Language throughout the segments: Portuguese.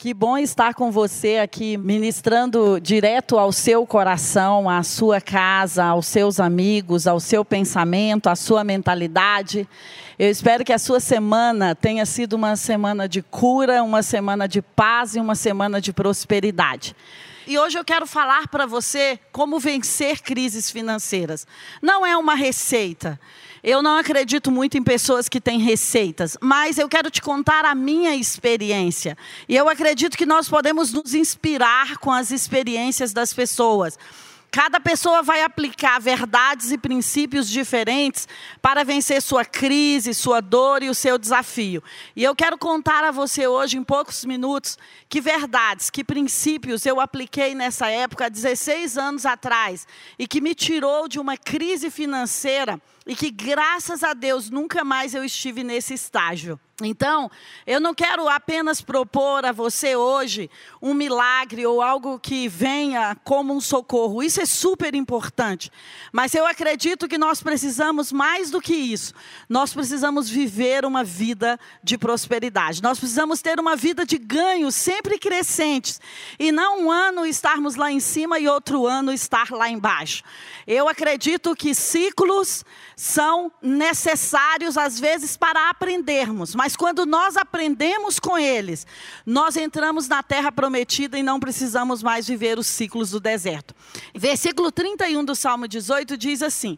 Que bom estar com você aqui, ministrando direto ao seu coração, à sua casa, aos seus amigos, ao seu pensamento, à sua mentalidade. Eu espero que a sua semana tenha sido uma semana de cura, uma semana de paz e uma semana de prosperidade. E hoje eu quero falar para você como vencer crises financeiras. Não é uma receita. Eu não acredito muito em pessoas que têm receitas, mas eu quero te contar a minha experiência. E eu acredito que nós podemos nos inspirar com as experiências das pessoas. Cada pessoa vai aplicar verdades e princípios diferentes para vencer sua crise, sua dor e o seu desafio. E eu quero contar a você hoje, em poucos minutos, que verdades, que princípios eu apliquei nessa época, há 16 anos atrás, e que me tirou de uma crise financeira e que, graças a Deus, nunca mais eu estive nesse estágio. Então, eu não quero apenas propor a você hoje um milagre ou algo que venha como um socorro. Isso é super importante. Mas eu acredito que nós precisamos mais do que isso. Nós precisamos viver uma vida de prosperidade. Nós precisamos ter uma vida de ganhos sempre crescentes. E não um ano estarmos lá em cima e outro ano estar lá embaixo. Eu acredito que ciclos são necessários às vezes para aprendermos, mas quando nós aprendemos com eles, nós entramos na terra prometida e não precisamos mais viver os ciclos do deserto. Versículo 31 do Salmo 18 diz assim: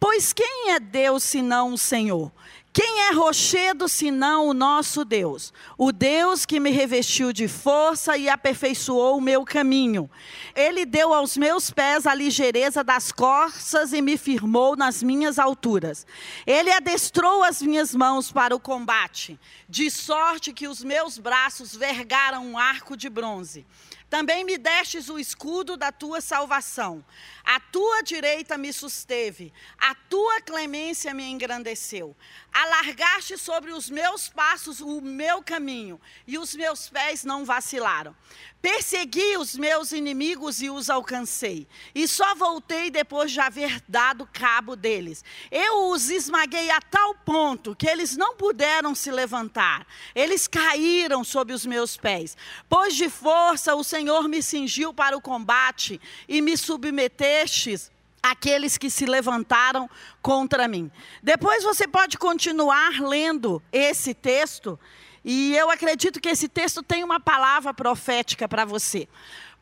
Pois quem é Deus senão o Senhor? Quem é rochedo senão o nosso Deus? O Deus que me revestiu de força e aperfeiçoou o meu caminho. Ele deu aos meus pés a ligeireza das corças e me firmou nas minhas alturas. Ele adestrou as minhas mãos para o combate, de sorte que os meus braços vergaram um arco de bronze. Também me destes o escudo da tua salvação. A tua direita me susteve, a tua clemência me engrandeceu. Alargaste sobre os meus passos o meu caminho, e os meus pés não vacilaram. Persegui os meus inimigos e os alcancei, e só voltei depois de haver dado cabo deles. Eu os esmaguei a tal ponto que eles não puderam se levantar, eles caíram sob os meus pés. Pois de força o Senhor me cingiu para o combate e me submetestes aqueles que se levantaram contra mim. Depois você pode continuar lendo esse texto e eu acredito que esse texto tem uma palavra profética para você.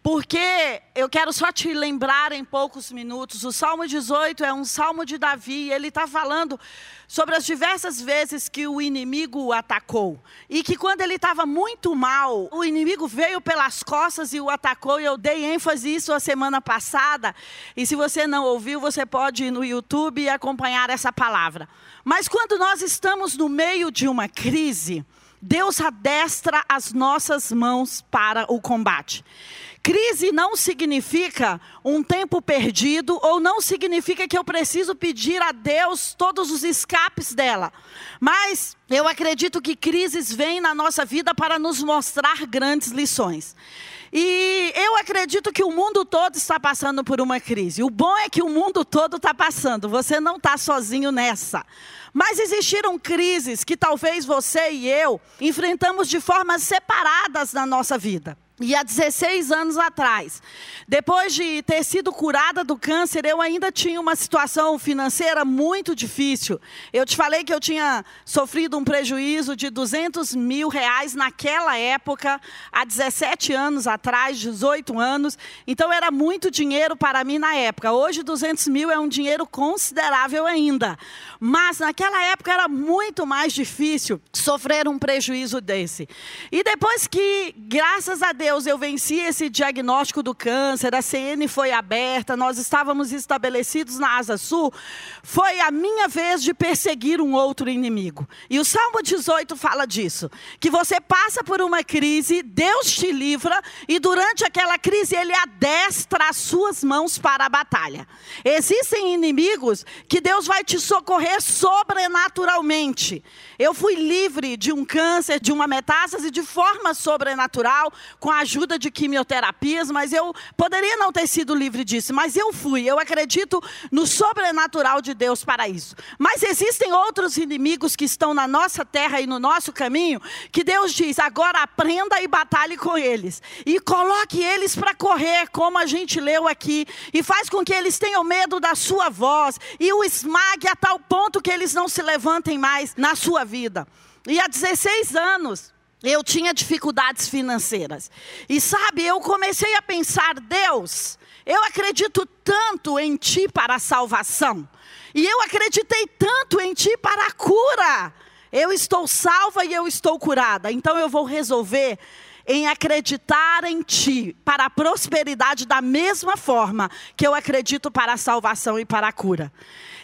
Porque eu quero só te lembrar em poucos minutos, o Salmo 18 é um salmo de Davi, ele está falando sobre as diversas vezes que o inimigo o atacou. E que quando ele estava muito mal, o inimigo veio pelas costas e o atacou, e eu dei ênfase isso a semana passada. E se você não ouviu, você pode ir no YouTube e acompanhar essa palavra. Mas quando nós estamos no meio de uma crise, Deus adestra as nossas mãos para o combate. Crise não significa um tempo perdido, ou não significa que eu preciso pedir a Deus todos os escapes dela. Mas eu acredito que crises vêm na nossa vida para nos mostrar grandes lições. E eu acredito que o mundo todo está passando por uma crise. O bom é que o mundo todo está passando, você não está sozinho nessa. Mas existiram crises que talvez você e eu enfrentamos de formas separadas na nossa vida. E há 16 anos atrás, depois de ter sido curada do câncer, eu ainda tinha uma situação financeira muito difícil. Eu te falei que eu tinha sofrido um prejuízo de 200 mil reais naquela época, há 17 anos atrás, 18 anos. Então era muito dinheiro para mim na época. Hoje, 200 mil é um dinheiro considerável ainda. Mas naquela época era muito mais difícil sofrer um prejuízo desse. E depois que, graças a Deus, Deus, eu venci esse diagnóstico do câncer, a CN foi aberta, nós estávamos estabelecidos na Asa Sul, foi a minha vez de perseguir um outro inimigo. E o Salmo 18 fala disso, que você passa por uma crise, Deus te livra, e durante aquela crise ele adestra as suas mãos para a batalha. Existem inimigos que Deus vai te socorrer sobrenaturalmente. Eu fui livre de um câncer, de uma metástase de forma sobrenatural, com a ajuda de quimioterapias, mas eu poderia não ter sido livre disso, mas eu fui. Eu acredito no sobrenatural de Deus para isso. Mas existem outros inimigos que estão na nossa terra e no nosso caminho, que Deus diz: agora aprenda e batalhe com eles. E coloque eles para correr, como a gente leu aqui, e faz com que eles tenham medo da sua voz, e o esmague a tal ponto que eles não se levantem mais na sua vida. E há 16 anos, eu tinha dificuldades financeiras. E sabe, eu comecei a pensar, Deus, eu acredito tanto em Ti para a salvação. E eu acreditei tanto em Ti para a cura. Eu estou salva e eu estou curada. Então eu vou resolver em acreditar em Ti para a prosperidade da mesma forma que eu acredito para a salvação e para a cura.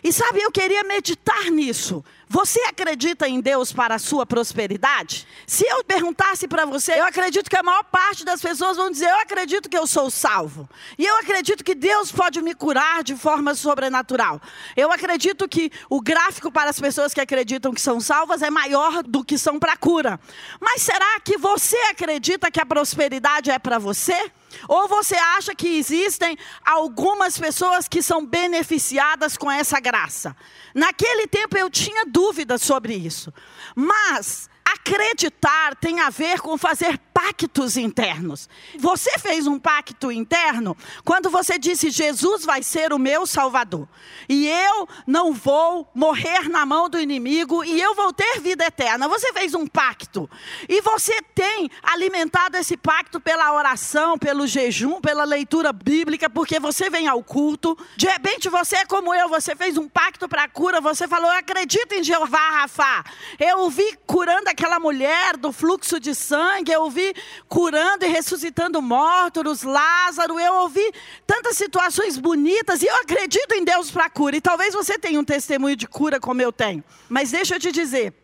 E sabe, eu queria meditar nisso. Você acredita em Deus para a sua prosperidade? Se eu perguntasse para você, eu acredito que a maior parte das pessoas vão dizer: Eu acredito que eu sou salvo. E eu acredito que Deus pode me curar de forma sobrenatural. Eu acredito que o gráfico para as pessoas que acreditam que são salvas é maior do que são para cura. Mas será que você acredita que a prosperidade é para você? Ou você acha que existem algumas pessoas que são beneficiadas com essa graça? Naquele tempo eu tinha dúvidas sobre isso. Mas acreditar tem a ver com fazer pactos internos. Você fez um pacto interno quando você disse: Jesus vai ser o meu salvador. E eu não vou morrer na mão do inimigo e eu vou ter vida eterna. Você fez um pacto. E você tem alimentado esse pacto pela oração, pelo jejum, pela leitura bíblica, porque você vem ao culto. De repente você é como eu, você fez um pacto para a cura, você falou: Eu acredito em Jeová Rafa. Eu vi curando aquela mulher do fluxo de sangue, eu vi curando e ressuscitando mortos, Lázaro, eu ouvi tantas situações bonitas e eu acredito em Deus para cura. E talvez você tenha um testemunho de cura como eu tenho. Mas deixa eu te dizer,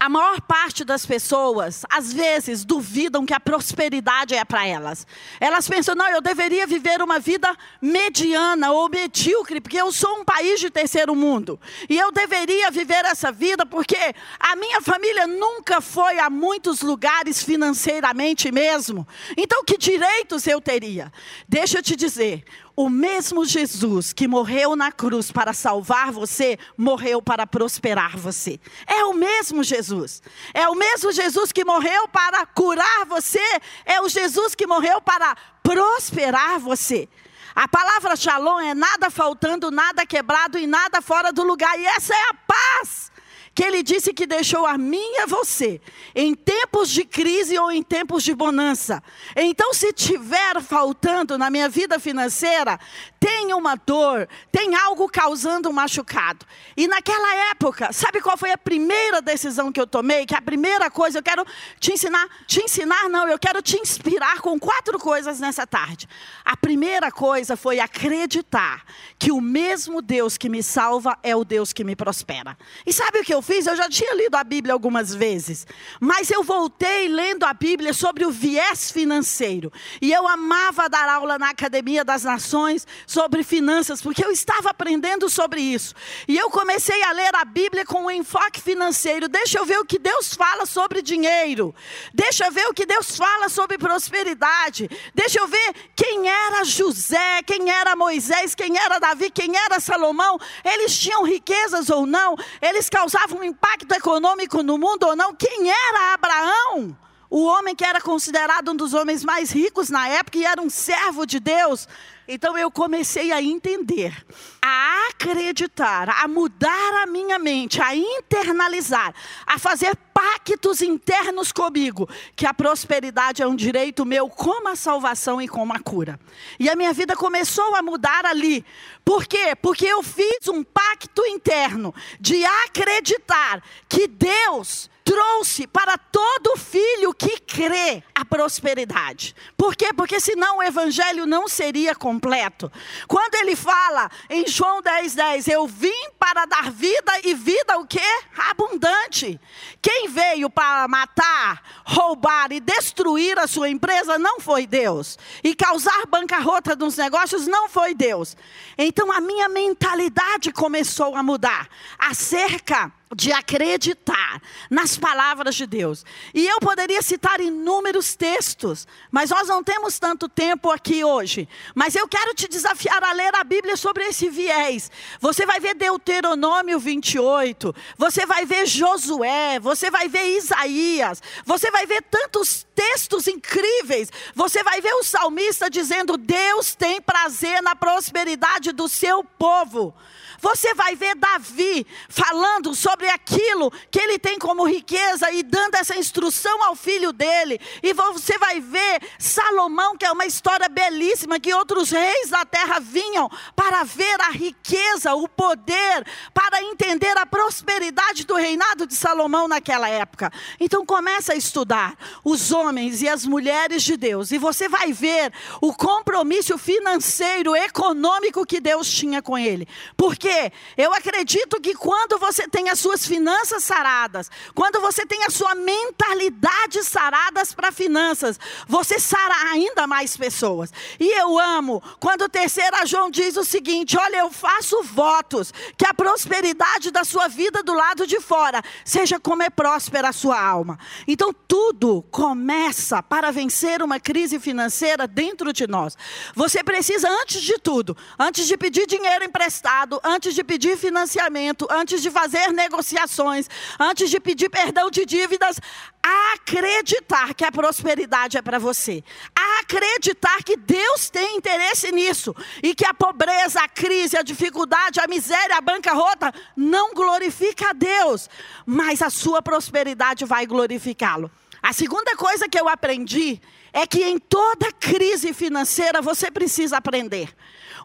a maior parte das pessoas, às vezes, duvidam que a prosperidade é para elas. Elas pensam, não, eu deveria viver uma vida mediana ou medíocre, porque eu sou um país de terceiro mundo. E eu deveria viver essa vida porque a minha família nunca foi a muitos lugares financeiramente mesmo. Então, que direitos eu teria? Deixa eu te dizer, o mesmo Jesus que morreu na cruz para salvar você, morreu para prosperar você. É o mesmo Jesus. É o mesmo Jesus que morreu para curar você. É o Jesus que morreu para prosperar você. A palavra shalom é nada faltando, nada quebrado e nada fora do lugar. E essa é a paz que ele disse que deixou a mim e a você, em tempos de crise ou em tempos de bonança. Então, se tiver faltando na minha vida financeira, tem uma dor, tem algo causando um machucado. E naquela época, sabe qual foi a primeira decisão que eu tomei? Que a primeira coisa, eu quero te ensinar, te ensinar não, eu quero te inspirar com quatro coisas nessa tarde. A primeira coisa foi acreditar que o mesmo Deus que me salva é o Deus que me prospera. E sabe o que eu fiz? Eu já tinha lido a Bíblia algumas vezes, mas eu voltei lendo a Bíblia sobre o viés financeiro. E eu amava dar aula na Academia das Nações sobre finanças, porque eu estava aprendendo sobre isso. E eu comecei a ler a Bíblia com um enfoque financeiro. Deixa eu ver o que Deus fala sobre dinheiro. Deixa eu ver o que Deus fala sobre prosperidade. Deixa eu ver quem era José, quem era Moisés, quem era Davi, quem era Salomão. Eles tinham riquezas ou não? Eles causavam um impacto econômico no mundo ou não? Quem era Abraão? O homem que era considerado um dos homens mais ricos na época e era um servo de Deus. Então eu comecei a entender, a acreditar, a mudar a minha mente, a internalizar, a fazer pactos internos comigo, que a prosperidade é um direito meu, como a salvação e como a cura. E a minha vida começou a mudar ali. Por quê? Porque eu fiz um pacto interno de acreditar que Deus trouxe para todo filho que crê a prosperidade. Por quê? Porque senão o evangelho não seria completo. Quando ele fala em João 10, 10, eu vim para dar vida e vida o quê? Abundante. Quem veio para matar, roubar e destruir a sua empresa não foi Deus. E causar bancarrota nos negócios não foi Deus. Então a minha mentalidade começou a mudar acerca de acreditar nas palavras de Deus. E eu poderia citar inúmeros textos, mas nós não temos tanto tempo aqui hoje. Mas eu quero te desafiar a ler a Bíblia sobre esse viés. Você vai ver Deuteronômio 28, você vai ver Josué, você vai ver Isaías, você vai ver tantos textos incríveis. Você vai ver o salmista dizendo: Deus tem prazer na prosperidade do seu povo. Você vai ver Davi falando sobre aquilo que ele tem como riqueza e dando essa instrução ao filho dele. E você vai ver Salomão, que é uma história belíssima, que outros reis da terra vinham para ver a riqueza, o poder, para entender a prosperidade do reinado de Salomão naquela época. Então começa a estudar os homens e as mulheres de Deus e você vai ver o compromisso financeiro, econômico que Deus tinha com ele. Porque quê? Eu acredito que quando você tem as suas finanças saradas, quando você tem a sua mentalidade saradas para finanças, você sara ainda mais pessoas. E eu amo quando o terceiro João diz o seguinte: olha, eu faço votos que a prosperidade da sua vida do lado de fora seja como é próspera a sua alma. Então tudo começa para vencer uma crise financeira dentro de nós. Você precisa, antes de tudo, antes de pedir dinheiro emprestado, antes antes de pedir financiamento, antes de fazer negociações, antes de pedir perdão de dívidas, acreditar que a prosperidade é para você, acreditar que Deus tem interesse nisso e que a pobreza, a crise, a dificuldade, a miséria, a bancarrota não glorifica a Deus, mas a sua prosperidade vai glorificá-lo. A segunda coisa que eu aprendi é que em toda crise financeira você precisa aprender.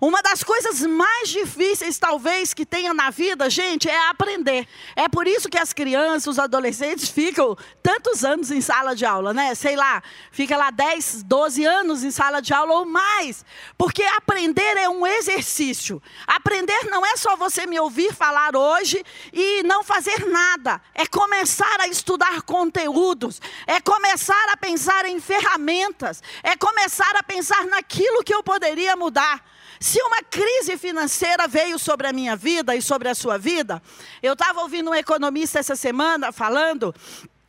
Uma das coisas mais difíceis, talvez, que tenha na vida, gente, é aprender. É por isso que as crianças, os adolescentes ficam tantos anos em sala de aula, né? Sei lá, fica lá 10, 12 anos em sala de aula ou mais. Porque aprender é um exercício. Aprender não é só você me ouvir falar hoje e não fazer nada. É começar a estudar conteúdos. É começar a pensar em ferramentas. É começar a pensar naquilo que eu poderia mudar. Se uma crise financeira veio sobre a minha vida e sobre a sua vida, eu estava ouvindo um economista essa semana falando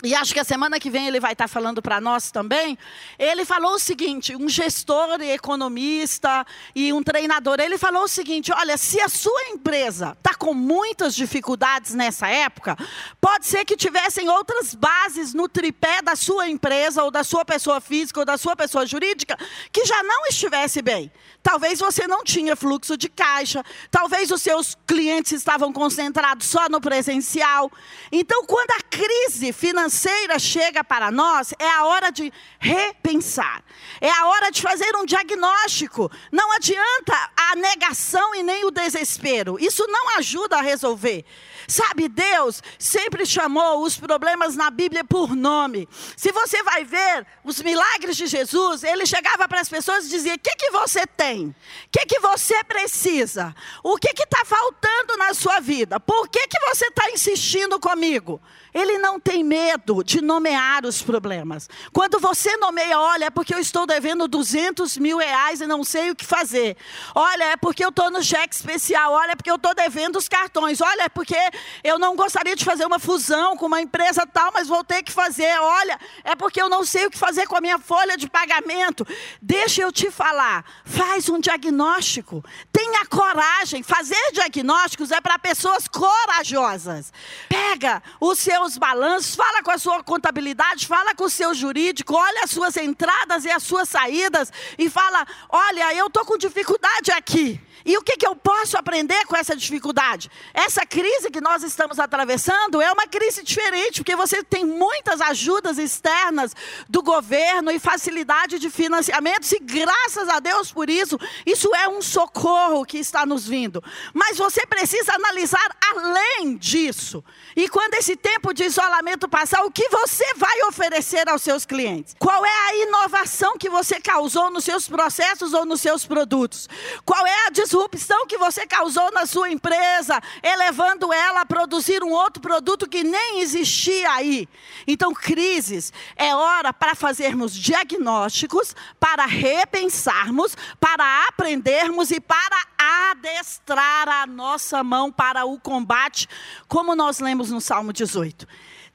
e acho que a semana que vem ele vai estar falando para nós também. Ele falou o seguinte: um gestor e economista e um treinador. Ele falou o seguinte: olha, se a sua empresa está com muitas dificuldades nessa época, pode ser que tivessem outras bases no tripé da sua empresa, ou da sua pessoa física, ou da sua pessoa jurídica, que já não estivesse bem. Talvez você não tinha fluxo de caixa, talvez os seus clientes estavam concentrados só no presencial. Então, quando a crise financeira chega para nós, é a hora de repensar. É a hora de fazer um diagnóstico. Não adianta a negação e nem o desespero. Isso não ajuda a resolver. Sabe, Deus sempre chamou os problemas na Bíblia por nome. Se você vai ver os milagres de Jesus, ele chegava para as pessoas e dizia: O que, que você tem? O que, que você precisa? O que está faltando na sua vida? Por que, que você está insistindo comigo? Ele não tem medo de nomear os problemas. Quando você nomeia, olha, é porque eu estou devendo 200 mil reais e não sei o que fazer. Olha, é porque eu estou no cheque especial. Olha, é porque eu estou devendo os cartões. Olha, é porque eu não gostaria de fazer uma fusão com uma empresa tal, mas vou ter que fazer. Olha, é porque eu não sei o que fazer com a minha folha de pagamento. Deixa eu te falar. Faz um diagnóstico. Tenha coragem. Fazer diagnósticos é para pessoas corajosas. Pega o seu os balanços, fala com a sua contabilidade, fala com o seu jurídico, olha as suas entradas e as suas saídas e fala: olha, eu estou com dificuldade aqui. E o que, que eu posso aprender com essa dificuldade? Essa crise que nós estamos atravessando é uma crise diferente, porque você tem muitas ajudas externas do governo e facilidade de financiamento, e graças a Deus por isso, isso é um socorro que está nos vindo. Mas você precisa analisar além disso. E quando esse tempo de isolamento passar, o que você vai oferecer aos seus clientes? Qual é a inovação que você causou nos seus processos ou nos seus produtos? Qual é a disrupção que você causou na sua empresa, elevando ela a produzir um outro produto que nem existia aí. Então, crises é hora para fazermos diagnósticos, para repensarmos, para aprendermos e para adestrar a nossa mão para o combate, como nós lemos no Salmo 18.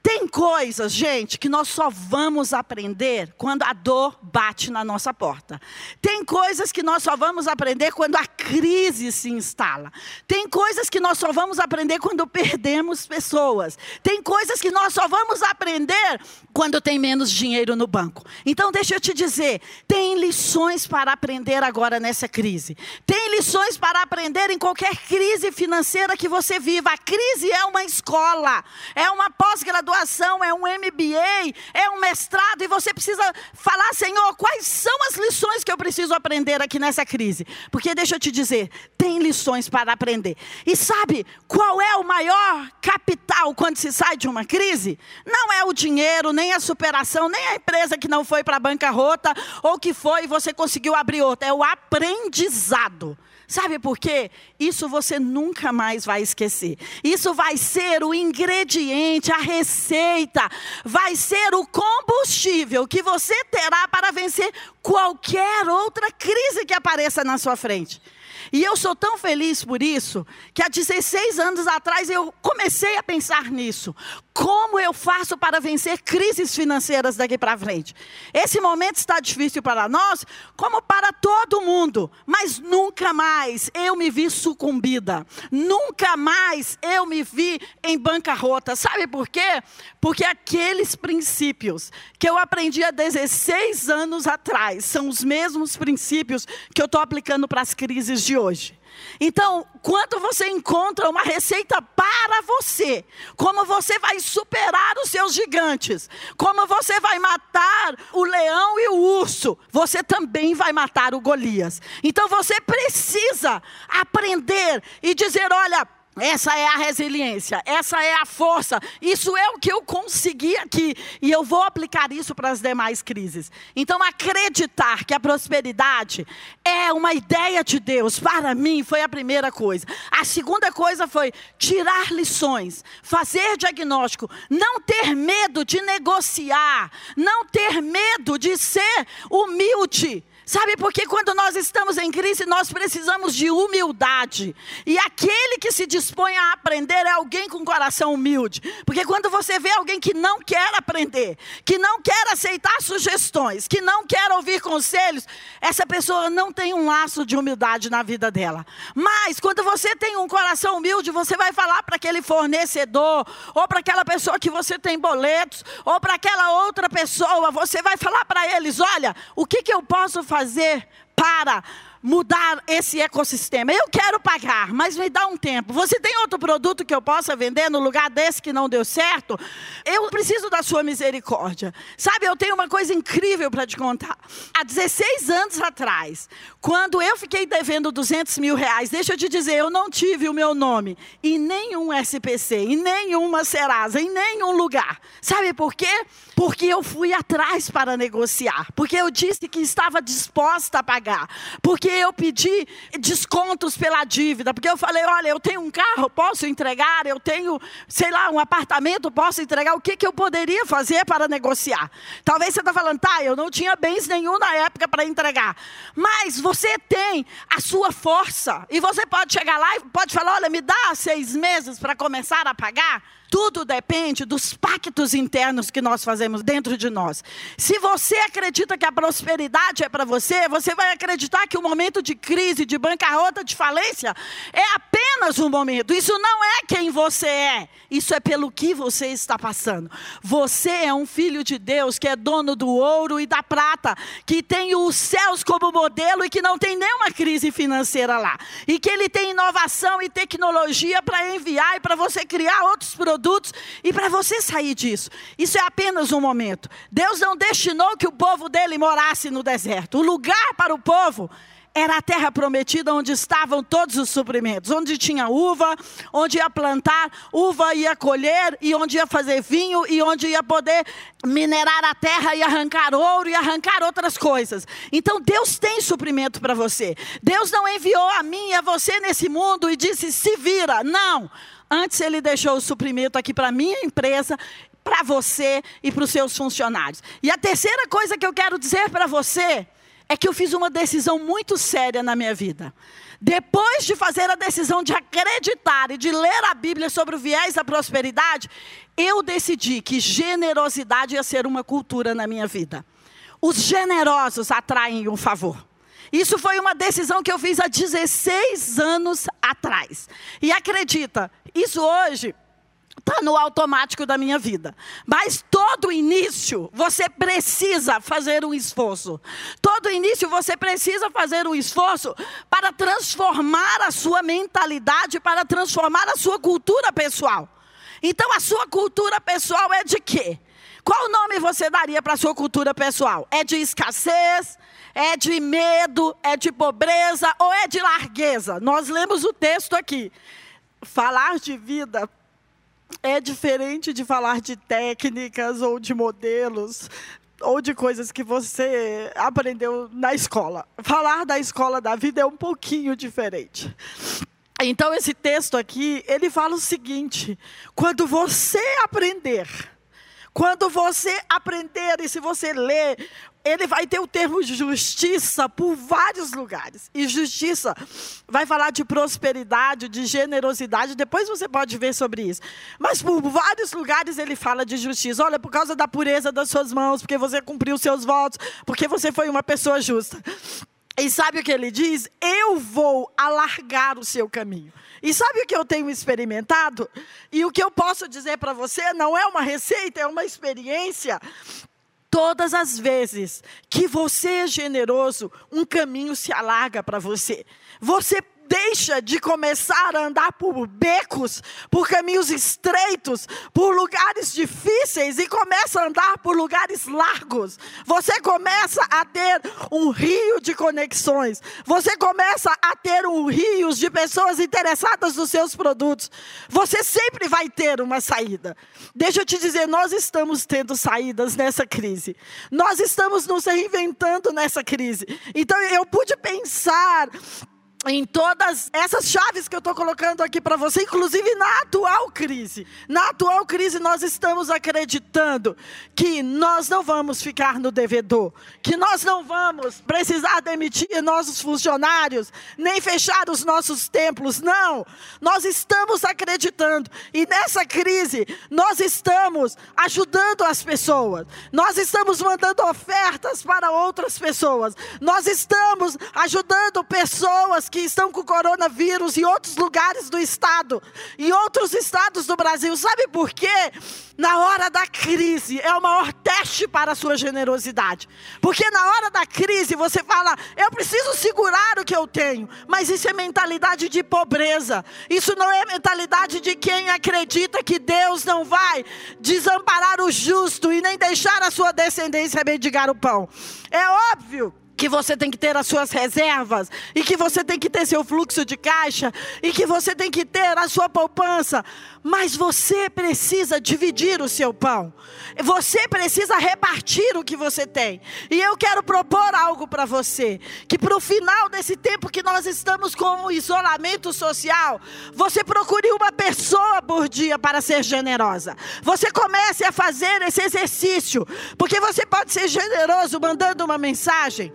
Tem coisas, gente, que nós só vamos aprender quando a dor bate na nossa porta. Tem coisas que nós só vamos aprender quando a crise se instala. Tem coisas que nós só vamos aprender quando perdemos pessoas. Tem coisas que nós só vamos aprender quando tem menos dinheiro no banco. Então, deixa eu te dizer: tem lições para aprender agora nessa crise. Tem lições para aprender em qualquer crise financeira que você viva. A crise é uma escola, é uma pós-graduação graduação, é um MBA, é um mestrado, e você precisa falar, Senhor, quais são as lições que eu preciso aprender aqui nessa crise? Porque deixa eu te dizer, tem lições para aprender. E sabe qual é o maior capital quando se sai de uma crise? Não é o dinheiro, nem a superação, nem a empresa que não foi para a bancarrota, ou que foi e você conseguiu abrir outra, é o aprendizado. Sabe por quê? Isso você nunca mais vai esquecer. Isso vai ser o ingrediente, a receita, vai ser o combustível que você terá para vencer qualquer outra crise que apareça na sua frente. E eu sou tão feliz por isso, que há 16 anos atrás eu comecei a pensar nisso. Como eu faço para vencer crises financeiras daqui para frente? Esse momento está difícil para nós, como para todo mundo, mas nunca mais eu me vi sucumbida. Nunca mais eu me vi em bancarrota. Sabe por quê? Porque aqueles princípios que eu aprendi há 16 anos atrás são os mesmos princípios que eu estou aplicando para as crises de hoje. Então, quando você encontra uma receita para você, como você vai superar os seus gigantes, como você vai matar o leão e o urso, você também vai matar o Golias. Então você precisa aprender e dizer: olha, essa é a resiliência, essa é a força. Isso é o que eu consegui aqui. E eu vou aplicar isso para as demais crises. Então, acreditar que a prosperidade é uma ideia de Deus, para mim, foi a primeira coisa. A segunda coisa foi tirar lições, fazer diagnóstico, não ter medo de negociar, não ter medo de ser humilde. Sabe porque quando nós estamos em crise, nós precisamos de humildade. E aquele que se dispõe a aprender é alguém com coração humilde. Porque quando você vê alguém que não quer aprender, que não quer aceitar sugestões, que não quer ouvir conselhos, essa pessoa não tem um laço de humildade na vida dela. Mas quando você tem um coração humilde, você vai falar para aquele fornecedor, ou para aquela pessoa que você tem boletos, ou para aquela outra pessoa, você vai falar para eles: olha, o que, que eu posso fazer? Fazer para mudar esse ecossistema. Eu quero pagar, mas me dá um tempo. Você tem outro produto que eu possa vender no lugar desse que não deu certo? Eu preciso da sua misericórdia. Sabe, eu tenho uma coisa incrível para te contar. Há 16 anos atrás, quando eu fiquei devendo 200 mil reais, deixa eu te dizer, eu não tive o meu nome em nenhum SPC, em nenhuma Serasa, em nenhum lugar. Sabe por quê? Porque eu fui atrás para negociar. Porque eu disse que estava disposta a pagar. Porque eu pedi descontos pela dívida. Porque eu falei: olha, eu tenho um carro, posso entregar. Eu tenho, sei lá, um apartamento, posso entregar. O que, que eu poderia fazer para negociar? Talvez você está falando, tá, eu não tinha bens nenhum na época para entregar. Mas você tem a sua força. E você pode chegar lá e pode falar: olha, me dá seis meses para começar a pagar. Tudo depende dos pactos internos que nós fazemos dentro de nós. Se você acredita que a prosperidade é para você, você vai acreditar que o momento de crise, de bancarrota, de falência é apenas um momento. Isso não é quem você é. Isso é pelo que você está passando. Você é um filho de Deus que é dono do ouro e da prata, que tem os céus como modelo e que não tem nenhuma crise financeira lá. E que ele tem inovação e tecnologia para enviar e para você criar outros produtos produtos e para você sair disso. Isso é apenas um momento. Deus não destinou que o povo dele morasse no deserto. O lugar para o povo era a terra prometida onde estavam todos os suprimentos, onde tinha uva, onde ia plantar, uva ia colher e onde ia fazer vinho e onde ia poder minerar a terra e arrancar ouro e arrancar outras coisas. Então Deus tem suprimento para você. Deus não enviou a mim e a você nesse mundo e disse: "Se vira". Não. Antes ele deixou o suprimento aqui para minha empresa para você e para os seus funcionários. E a terceira coisa que eu quero dizer para você é que eu fiz uma decisão muito séria na minha vida. Depois de fazer a decisão de acreditar e de ler a Bíblia sobre o viés da prosperidade, eu decidi que generosidade ia ser uma cultura na minha vida. Os generosos atraem um favor. Isso foi uma decisão que eu fiz há 16 anos atrás. E acredita, isso hoje está no automático da minha vida. Mas todo início você precisa fazer um esforço. Todo início você precisa fazer um esforço para transformar a sua mentalidade, para transformar a sua cultura pessoal. Então a sua cultura pessoal é de quê? Qual nome você daria para a sua cultura pessoal? É de escassez? É de medo? É de pobreza? Ou é de largueza? Nós lemos o texto aqui. Falar de vida é diferente de falar de técnicas ou de modelos ou de coisas que você aprendeu na escola. Falar da escola da vida é um pouquinho diferente. Então esse texto aqui, ele fala o seguinte: quando você aprender, quando você aprender e se você ler ele vai ter o termo justiça por vários lugares. E justiça vai falar de prosperidade, de generosidade, depois você pode ver sobre isso. Mas por vários lugares ele fala de justiça. Olha, por causa da pureza das suas mãos, porque você cumpriu seus votos, porque você foi uma pessoa justa. E sabe o que ele diz? Eu vou alargar o seu caminho. E sabe o que eu tenho experimentado? E o que eu posso dizer para você não é uma receita, é uma experiência. Todas as vezes que você é generoso, um caminho se alarga para você. Você deixa de começar a andar por becos, por caminhos estreitos, por lugares difíceis e começa a andar por lugares largos. Você começa a ter um rio de conexões. Você começa a ter um rio de pessoas interessadas nos seus produtos. Você sempre vai ter uma saída. Deixa eu te dizer, nós estamos tendo saídas nessa crise. Nós estamos nos reinventando nessa crise. Então eu pude pensar em todas essas chaves que eu estou colocando aqui para você, inclusive na atual crise. Na atual crise, nós estamos acreditando que nós não vamos ficar no devedor, que nós não vamos precisar demitir nossos funcionários, nem fechar os nossos templos. Não! Nós estamos acreditando, e nessa crise, nós estamos ajudando as pessoas, nós estamos mandando ofertas para outras pessoas, nós estamos ajudando pessoas que estão com coronavírus em outros lugares do estado, em outros estados do Brasil. Sabe por quê? Na hora da crise é o maior teste para a sua generosidade. Porque na hora da crise você fala, eu preciso segurar o que eu tenho. Mas isso é mentalidade de pobreza. Isso não é mentalidade de quem acredita que Deus não vai desamparar o justo e nem deixar a sua descendência mendigar o pão. É óbvio que você tem que ter as suas reservas, e que você tem que ter seu fluxo de caixa, e que você tem que ter a sua poupança, mas você precisa dividir o seu pão, você precisa repartir o que você tem, e eu quero propor algo para você: que para o final desse tempo que nós estamos com o isolamento social, você procure uma pessoa por dia para ser generosa, você comece a fazer esse exercício, porque você pode ser generoso mandando uma mensagem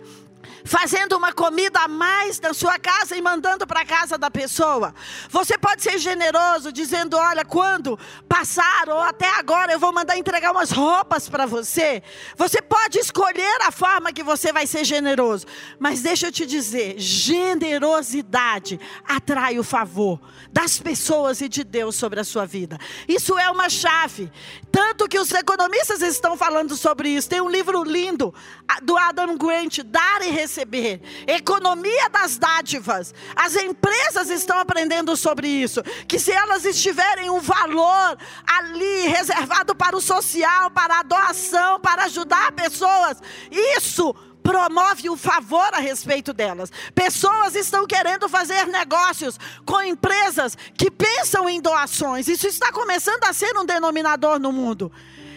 fazendo uma comida a mais na sua casa e mandando para a casa da pessoa. Você pode ser generoso, dizendo: Olha, quando passar ou até agora eu vou mandar entregar umas roupas para você. Você pode escolher a forma que você vai ser generoso. Mas deixa eu te dizer: generosidade atrai o favor das pessoas e de Deus sobre a sua vida. Isso é uma chave. Tanto que os economistas estão falando sobre isso. Tem um livro lindo do Adam Grant, Dar e Receber receber, economia das dádivas. As empresas estão aprendendo sobre isso, que se elas estiverem um valor ali reservado para o social, para a doação, para ajudar pessoas, isso promove o favor a respeito delas. Pessoas estão querendo fazer negócios com empresas que pensam em doações. Isso está começando a ser um denominador no mundo.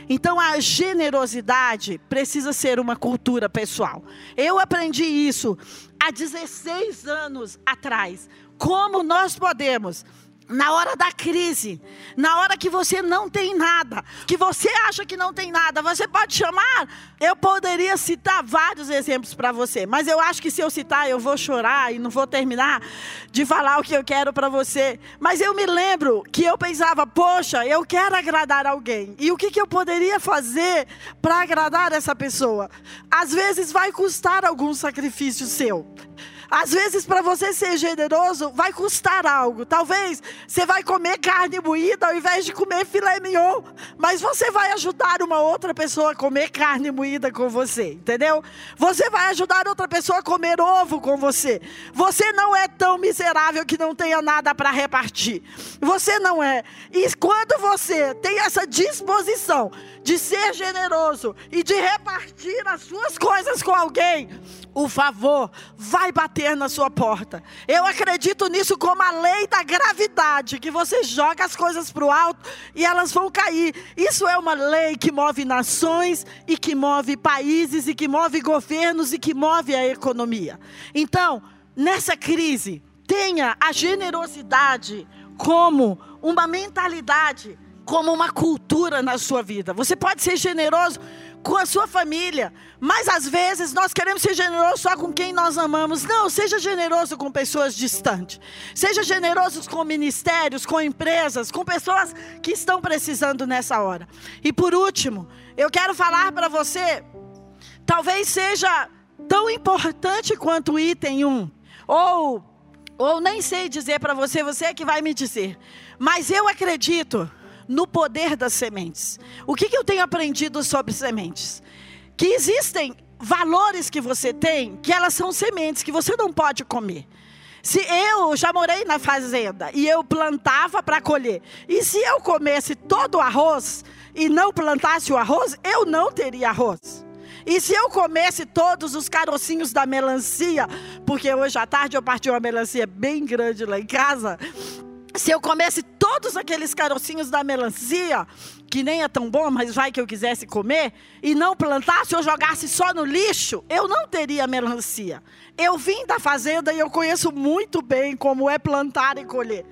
Então a generosidade precisa ser uma cultura pessoal. Eu aprendi isso há 16 anos atrás. Como nós podemos na hora da crise, na hora que você não tem nada, que você acha que não tem nada, você pode chamar. Eu poderia citar vários exemplos para você, mas eu acho que se eu citar, eu vou chorar e não vou terminar de falar o que eu quero para você. Mas eu me lembro que eu pensava, poxa, eu quero agradar alguém. E o que, que eu poderia fazer para agradar essa pessoa? Às vezes vai custar algum sacrifício seu. Às vezes, para você ser generoso, vai custar algo. Talvez você vai comer carne moída ao invés de comer filé mignon. Mas você vai ajudar uma outra pessoa a comer carne moída com você, entendeu? Você vai ajudar outra pessoa a comer ovo com você. Você não é tão miserável que não tenha nada para repartir. Você não é. E quando você tem essa disposição de ser generoso e de repartir as suas coisas com alguém, o favor vai bater na sua porta. Eu acredito nisso como a lei da gravidade, que você joga as coisas para o alto e elas vão cair. Isso é uma lei que move nações e que move países e que move governos e que move a economia. Então, nessa crise, tenha a generosidade como uma mentalidade, como uma cultura na sua vida. Você pode ser generoso com a sua família. Mas às vezes nós queremos ser generosos só com quem nós amamos. Não, seja generoso com pessoas distantes. Seja generoso com ministérios, com empresas, com pessoas que estão precisando nessa hora. E por último, eu quero falar para você, talvez seja tão importante quanto o item 1, ou ou nem sei dizer para você, você é que vai me dizer. Mas eu acredito no poder das sementes. O que, que eu tenho aprendido sobre sementes? Que existem valores que você tem, que elas são sementes, que você não pode comer. Se eu já morei na fazenda e eu plantava para colher, e se eu comesse todo o arroz e não plantasse o arroz, eu não teria arroz. E se eu comesse todos os carocinhos da melancia, porque hoje à tarde eu parti uma melancia bem grande lá em casa, se eu comesse todos aqueles carocinhos da melancia, que nem é tão bom, mas vai que eu quisesse comer, e não plantasse ou jogasse só no lixo, eu não teria melancia. Eu vim da fazenda e eu conheço muito bem como é plantar e colher.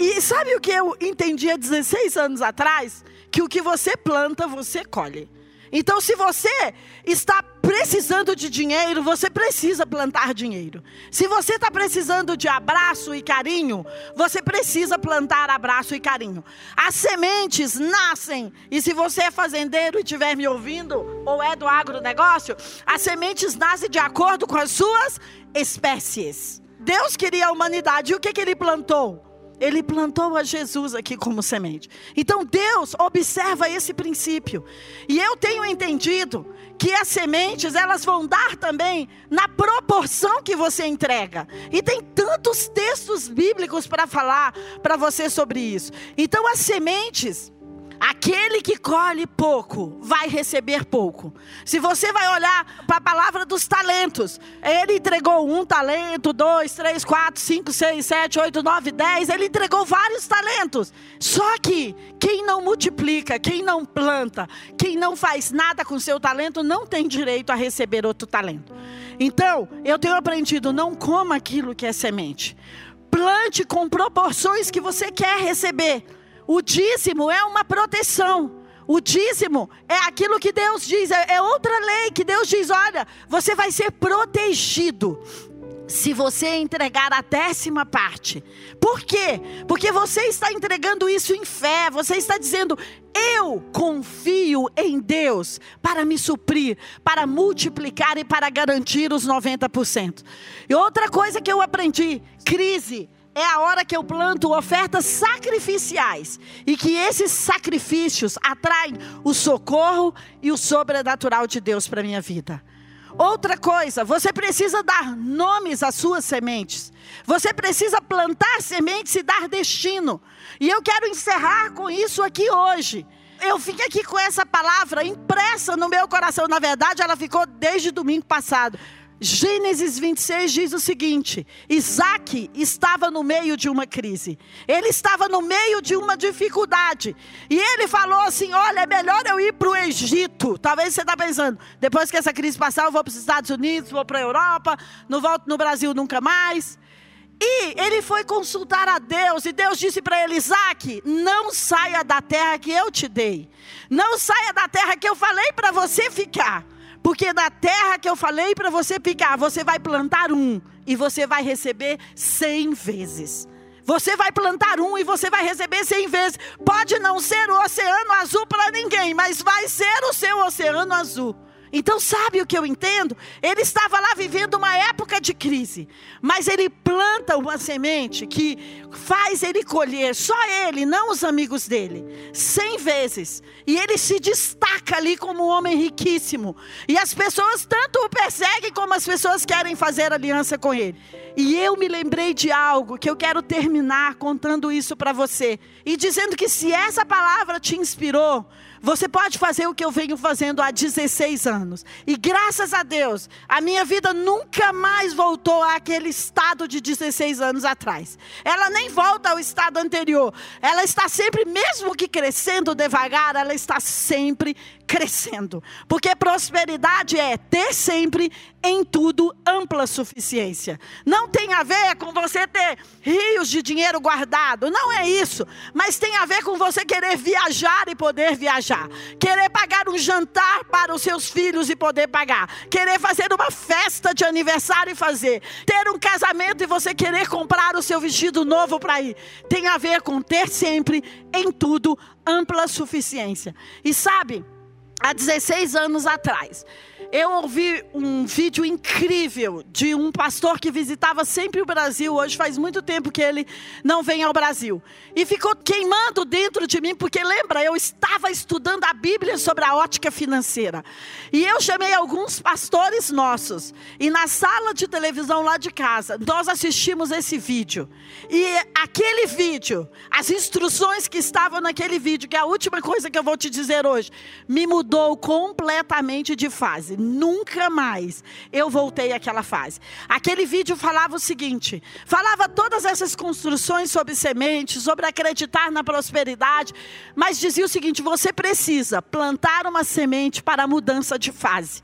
E sabe o que eu entendi há 16 anos atrás? Que o que você planta, você colhe. Então, se você está precisando de dinheiro, você precisa plantar dinheiro. Se você está precisando de abraço e carinho, você precisa plantar abraço e carinho. As sementes nascem, e se você é fazendeiro e estiver me ouvindo, ou é do agronegócio, as sementes nascem de acordo com as suas espécies. Deus queria a humanidade, e o que, que ele plantou? Ele plantou a Jesus aqui como semente. Então Deus observa esse princípio. E eu tenho entendido que as sementes, elas vão dar também na proporção que você entrega. E tem tantos textos bíblicos para falar para você sobre isso. Então as sementes, Aquele que colhe pouco vai receber pouco. Se você vai olhar para a palavra dos talentos, ele entregou um talento, dois, três, quatro, cinco, seis, sete, oito, nove, dez. Ele entregou vários talentos. Só que quem não multiplica, quem não planta, quem não faz nada com seu talento, não tem direito a receber outro talento. Então, eu tenho aprendido: não coma aquilo que é semente. Plante com proporções que você quer receber. O dízimo é uma proteção. O dízimo é aquilo que Deus diz, é, é outra lei que Deus diz: olha, você vai ser protegido se você entregar a décima parte. Por quê? Porque você está entregando isso em fé, você está dizendo: eu confio em Deus para me suprir, para multiplicar e para garantir os 90%. E outra coisa que eu aprendi: crise é a hora que eu planto ofertas sacrificiais e que esses sacrifícios atraem o socorro e o sobrenatural de Deus para minha vida. Outra coisa, você precisa dar nomes às suas sementes. Você precisa plantar sementes e dar destino. E eu quero encerrar com isso aqui hoje. eu fiquei aqui com essa palavra impressa no meu coração. Na verdade, ela ficou desde domingo passado. Gênesis 26 diz o seguinte: Isaac estava no meio de uma crise, ele estava no meio de uma dificuldade, e ele falou assim: Olha, é melhor eu ir para o Egito. Talvez você está pensando, depois que essa crise passar, eu vou para os Estados Unidos, vou para a Europa, não volto no Brasil nunca mais. E ele foi consultar a Deus, e Deus disse para ele: Isaac, não saia da terra que eu te dei, não saia da terra que eu falei para você ficar. Porque na terra que eu falei para você picar, você vai plantar um e você vai receber cem vezes. Você vai plantar um e você vai receber cem vezes. Pode não ser o oceano azul para ninguém, mas vai ser o seu oceano azul. Então, sabe o que eu entendo? Ele estava lá vivendo uma época de crise, mas ele planta uma semente que faz ele colher, só ele, não os amigos dele, cem vezes. E ele se destaca ali como um homem riquíssimo. E as pessoas tanto o perseguem como as pessoas querem fazer aliança com ele. E eu me lembrei de algo que eu quero terminar contando isso para você e dizendo que se essa palavra te inspirou, você pode fazer o que eu venho fazendo há 16 anos. E graças a Deus, a minha vida nunca mais voltou àquele estado de 16 anos atrás. Ela nem volta ao estado anterior. Ela está sempre, mesmo que crescendo devagar, ela está sempre crescendo. Porque prosperidade é ter sempre em tudo ampla suficiência. Não tem a ver com você ter rios de dinheiro guardado, não é isso, mas tem a ver com você querer viajar e poder viajar, querer pagar um jantar para os seus filhos e poder pagar, querer fazer uma festa de aniversário e fazer, ter um casamento e você querer comprar o seu vestido novo para ir. Tem a ver com ter sempre em tudo ampla suficiência. E sabe, há 16 anos atrás. Eu ouvi um vídeo incrível de um pastor que visitava sempre o Brasil. Hoje faz muito tempo que ele não vem ao Brasil. E ficou queimando dentro de mim, porque lembra, eu estava estudando a Bíblia sobre a ótica financeira. E eu chamei alguns pastores nossos. E na sala de televisão lá de casa, nós assistimos esse vídeo. E aquele vídeo, as instruções que estavam naquele vídeo, que é a última coisa que eu vou te dizer hoje, me mudou completamente de fase nunca mais eu voltei àquela fase. Aquele vídeo falava o seguinte: falava todas essas construções sobre sementes, sobre acreditar na prosperidade, mas dizia o seguinte: você precisa plantar uma semente para a mudança de fase.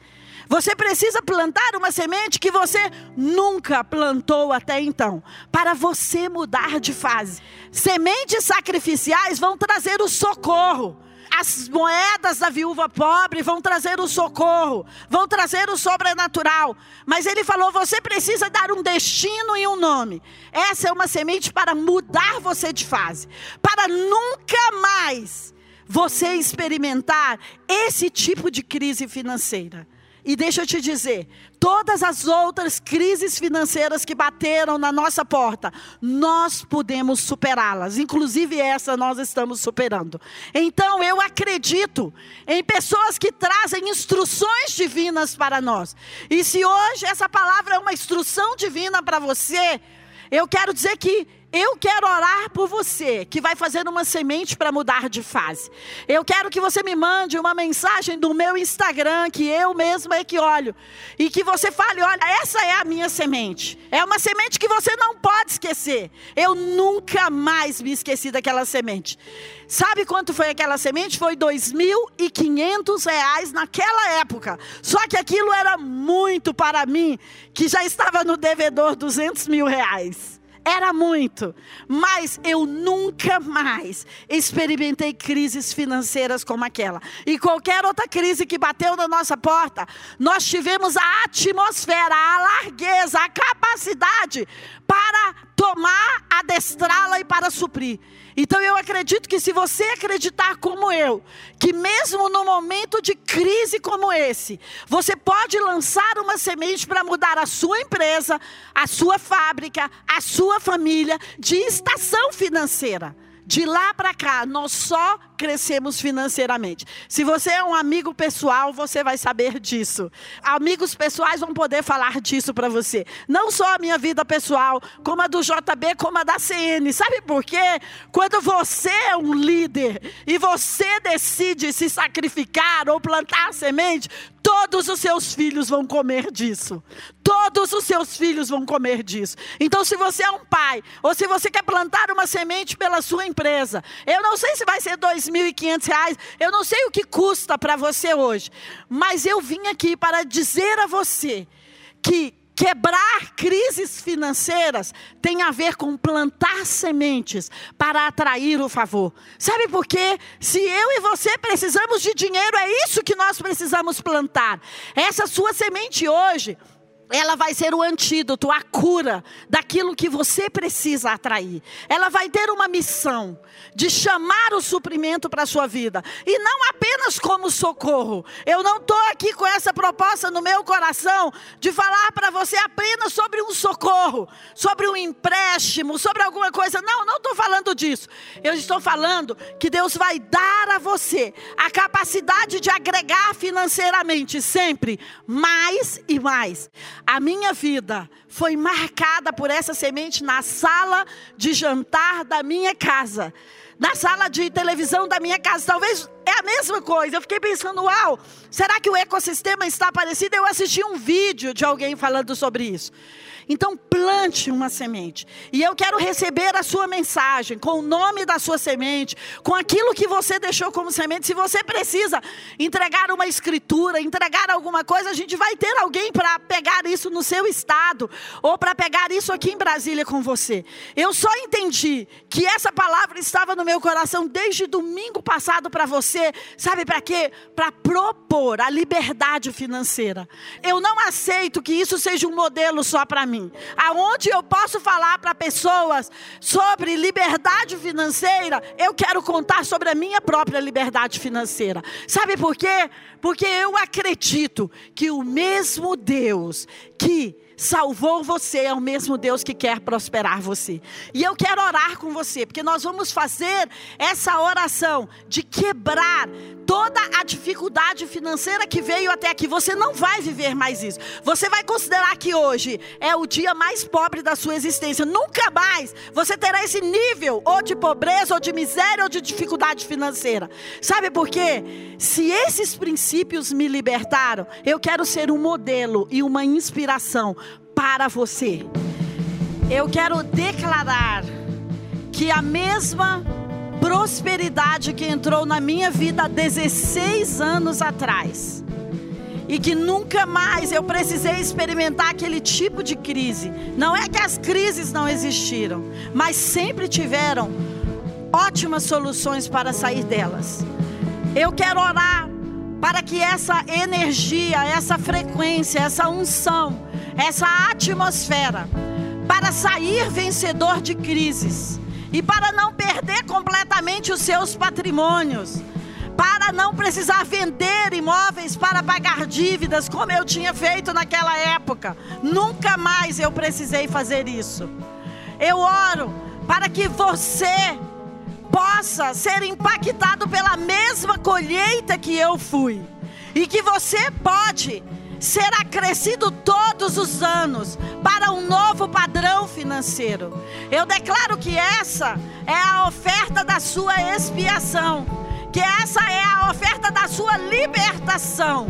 Você precisa plantar uma semente que você nunca plantou até então, para você mudar de fase. Sementes sacrificiais vão trazer o socorro as moedas da viúva pobre vão trazer o socorro, vão trazer o sobrenatural. Mas ele falou: você precisa dar um destino e um nome. Essa é uma semente para mudar você de fase, para nunca mais você experimentar esse tipo de crise financeira. E deixa eu te dizer, todas as outras crises financeiras que bateram na nossa porta, nós podemos superá-las. Inclusive essa nós estamos superando. Então eu acredito em pessoas que trazem instruções divinas para nós. E se hoje essa palavra é uma instrução divina para você, eu quero dizer que eu quero orar por você que vai fazer uma semente para mudar de fase. Eu quero que você me mande uma mensagem do meu Instagram, que eu mesma é que olho, e que você fale: olha, essa é a minha semente. É uma semente que você não pode esquecer. Eu nunca mais me esqueci daquela semente. Sabe quanto foi aquela semente? Foi R$ 2.500 naquela época. Só que aquilo era muito para mim, que já estava no devedor 200 mil reais. Era muito, mas eu nunca mais experimentei crises financeiras como aquela. E qualquer outra crise que bateu na nossa porta, nós tivemos a atmosfera, a largueza, a capacidade para tomar, adestrá-la e para suprir. Então eu acredito que se você acreditar como eu, que mesmo no momento de crise como esse, você pode lançar uma semente para mudar a sua empresa, a sua fábrica, a sua família de estação financeira. De lá para cá, nós só crescemos financeiramente. Se você é um amigo pessoal, você vai saber disso. Amigos pessoais vão poder falar disso para você. Não só a minha vida pessoal, como a do JB, como a da CN. Sabe por quê? Quando você é um líder e você decide se sacrificar ou plantar semente, Todos os seus filhos vão comer disso. Todos os seus filhos vão comer disso. Então, se você é um pai, ou se você quer plantar uma semente pela sua empresa, eu não sei se vai ser R$ 2.500, eu não sei o que custa para você hoje, mas eu vim aqui para dizer a você que Quebrar crises financeiras tem a ver com plantar sementes para atrair o favor. Sabe por quê? Se eu e você precisamos de dinheiro, é isso que nós precisamos plantar. Essa sua semente hoje ela vai ser o antídoto, a cura daquilo que você precisa atrair. Ela vai ter uma missão de chamar o suprimento para a sua vida. E não apenas como socorro. Eu não estou aqui com essa proposta no meu coração de falar para você apenas sobre um socorro, sobre um empréstimo, sobre alguma coisa. Não, não estou falando disso. Eu estou falando que Deus vai dar a você a capacidade de agregar financeiramente sempre mais e mais. A minha vida foi marcada por essa semente na sala de jantar da minha casa, na sala de televisão da minha casa. Talvez é a mesma coisa. Eu fiquei pensando, uau, será que o ecossistema está parecido? Eu assisti um vídeo de alguém falando sobre isso. Então plante uma semente. E eu quero receber a sua mensagem com o nome da sua semente, com aquilo que você deixou como semente. Se você precisa entregar uma escritura, entregar alguma coisa, a gente vai ter alguém para pegar isso no seu estado ou para pegar isso aqui em Brasília com você. Eu só entendi que essa palavra estava no meu coração desde domingo passado para você. Sabe para quê? Para propor a liberdade financeira. Eu não aceito que isso seja um modelo só para mim mim, aonde eu posso falar para pessoas sobre liberdade financeira, eu quero contar sobre a minha própria liberdade financeira. Sabe por quê? Porque eu acredito que o mesmo Deus que salvou você é o mesmo Deus que quer prosperar você. E eu quero orar com você, porque nós vamos fazer essa oração de quebrar toda a dificuldade financeira que veio até aqui. Você não vai viver mais isso. Você vai considerar que hoje é o dia mais pobre da sua existência. Nunca mais você terá esse nível ou de pobreza, ou de miséria, ou de dificuldade financeira. Sabe por quê? Se esses princípios me libertaram, eu quero ser um modelo e uma inspiração para você. Eu quero declarar que a mesma prosperidade que entrou na minha vida há 16 anos atrás. E que nunca mais eu precisei experimentar aquele tipo de crise. Não é que as crises não existiram, mas sempre tiveram ótimas soluções para sair delas. Eu quero orar para que essa energia, essa frequência, essa unção, essa atmosfera, para sair vencedor de crises e para não perder completamente os seus patrimônios, para não precisar vender imóveis para pagar dívidas, como eu tinha feito naquela época. Nunca mais eu precisei fazer isso. Eu oro para que você possa ser impactado pela mesma colheita que eu fui. E que você pode ser acrescido todos os anos para um novo padrão financeiro. Eu declaro que essa é a oferta da sua expiação, que essa é a oferta da sua libertação.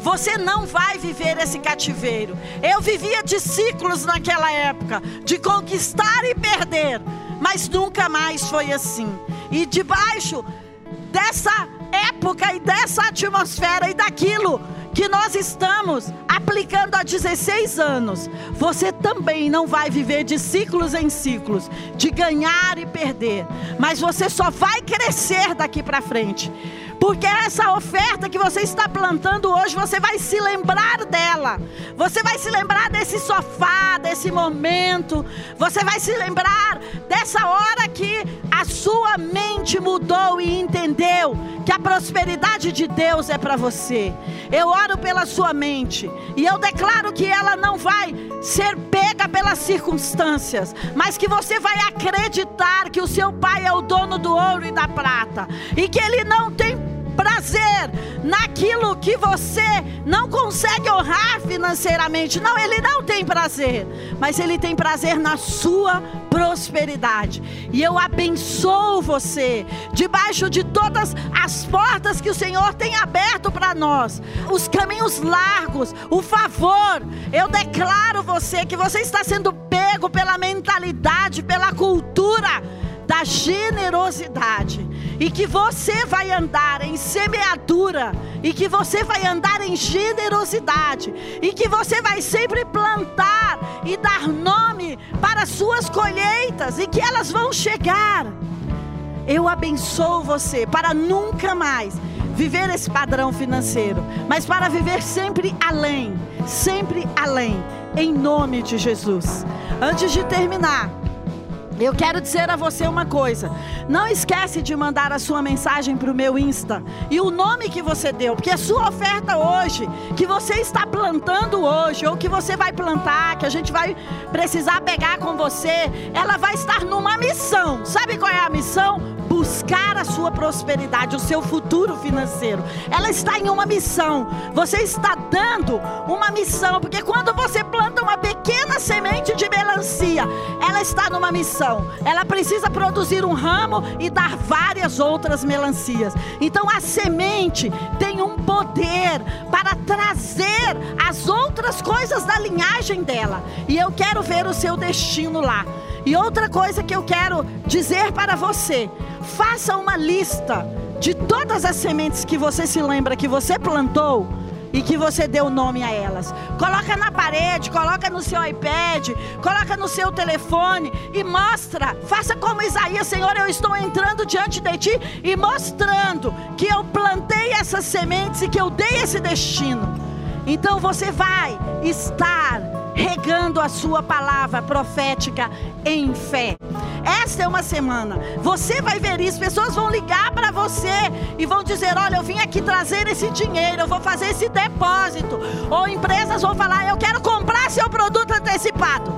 Você não vai viver esse cativeiro. Eu vivia de ciclos naquela época, de conquistar e perder, mas nunca mais foi assim. E debaixo dessa época e dessa atmosfera e daquilo que nós estamos aplicando há 16 anos, você também não vai viver de ciclos em ciclos, de ganhar e perder, mas você só vai crescer daqui para frente. Porque essa oferta que você está plantando hoje, você vai se lembrar dela. Você vai se lembrar desse sofá, desse momento. Você vai se lembrar dessa hora que a sua mente mudou e entendeu que a prosperidade de Deus é para você. Eu oro pela sua mente e eu declaro que ela não vai ser pega pelas circunstâncias, mas que você vai acreditar que o seu pai é o dono do ouro e da prata e que ele não tem prazer naquilo que você não consegue honrar financeiramente. Não, ele não tem prazer, mas ele tem prazer na sua prosperidade. E eu abençoo você debaixo de todas as portas que o Senhor tem aberto para nós, os caminhos largos, o favor. Eu declaro você que você está sendo pego pela mentalidade, pela cultura da generosidade e que você vai andar em semeadura, e que você vai andar em generosidade, e que você vai sempre plantar e dar nome para suas colheitas, e que elas vão chegar. Eu abençoo você para nunca mais viver esse padrão financeiro, mas para viver sempre além, sempre além, em nome de Jesus. Antes de terminar, eu quero dizer a você uma coisa. Não esquece de mandar a sua mensagem para o meu Insta. E o nome que você deu. Porque a sua oferta hoje, que você está plantando hoje, ou que você vai plantar, que a gente vai precisar pegar com você, ela vai estar numa missão. Sabe qual é a missão? buscar a sua prosperidade, o seu futuro financeiro. Ela está em uma missão. Você está dando uma missão, porque quando você planta uma pequena semente de melancia, ela está numa missão. Ela precisa produzir um ramo e dar várias outras melancias. Então a semente tem um poder para trazer as outras coisas da linhagem dela. E eu quero ver o seu destino lá. E outra coisa que eu quero dizer para você: faça uma lista de todas as sementes que você se lembra que você plantou e que você deu nome a elas. Coloca na parede, coloca no seu iPad, coloca no seu telefone e mostra. Faça como Isaías, Senhor, eu estou entrando diante de ti e mostrando que eu plantei essas sementes e que eu dei esse destino. Então você vai estar regando a sua palavra profética em fé. Esta é uma semana. Você vai ver isso. Pessoas vão ligar para você e vão dizer: Olha, eu vim aqui trazer esse dinheiro, eu vou fazer esse depósito. Ou empresas vão falar: Eu quero comprar seu produto antecipado.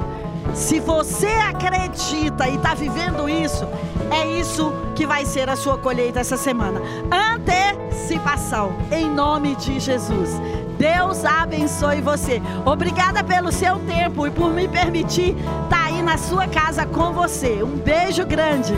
Se você acredita e está vivendo isso, é isso que vai ser a sua colheita essa semana. Antecipação, em nome de Jesus. Deus abençoe você. Obrigada pelo seu tempo e por me permitir estar tá na sua casa com você. Um beijo grande.